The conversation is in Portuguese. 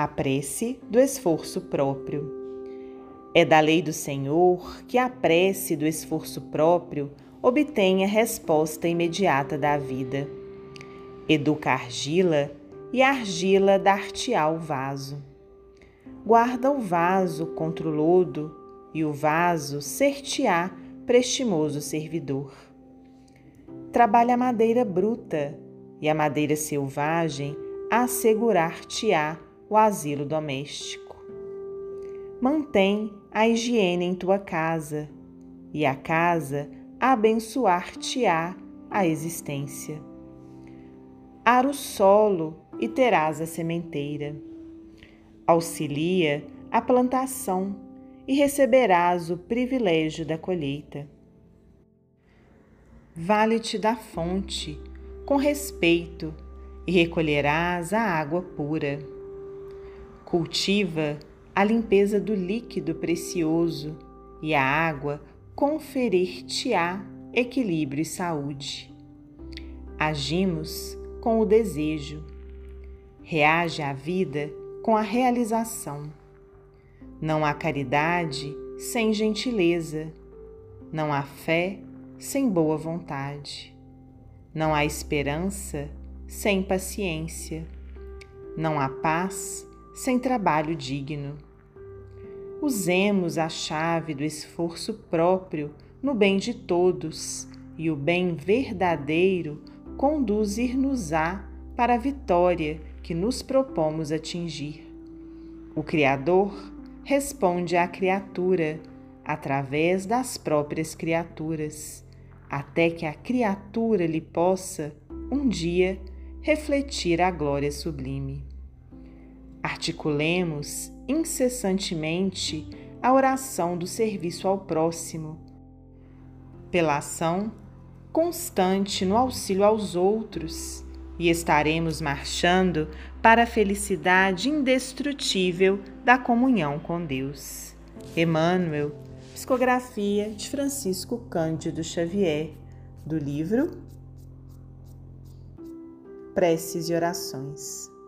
A prece do esforço próprio. É da lei do Senhor que a prece do esforço próprio obtenha resposta imediata da vida. Educa argila e argila dar-te-á o vaso. Guarda o vaso contra o lodo e o vaso ser-te-á prestimoso servidor. Trabalha a madeira bruta e a madeira selvagem assegurar-te-á o asilo doméstico. Mantém a higiene em tua casa e a casa abençoar-te-á a existência. Ara o solo e terás a sementeira. Auxilia a plantação e receberás o privilégio da colheita. Vale-te da fonte com respeito e recolherás a água pura. Cultiva a limpeza do líquido precioso e a água conferir-te-á equilíbrio e saúde. Agimos com o desejo, reage à vida com a realização. Não há caridade sem gentileza, não há fé sem boa vontade, não há esperança sem paciência, não há paz sem trabalho digno. Usemos a chave do esforço próprio no bem de todos, e o bem verdadeiro conduzir-nos-á para a vitória que nos propomos atingir. O Criador responde à criatura através das próprias criaturas, até que a criatura lhe possa, um dia, refletir a glória sublime. Articulemos incessantemente a oração do serviço ao próximo, pela ação constante no auxílio aos outros, e estaremos marchando para a felicidade indestrutível da comunhão com Deus. Emmanuel, psicografia de Francisco Cândido Xavier, do livro Preces e Orações.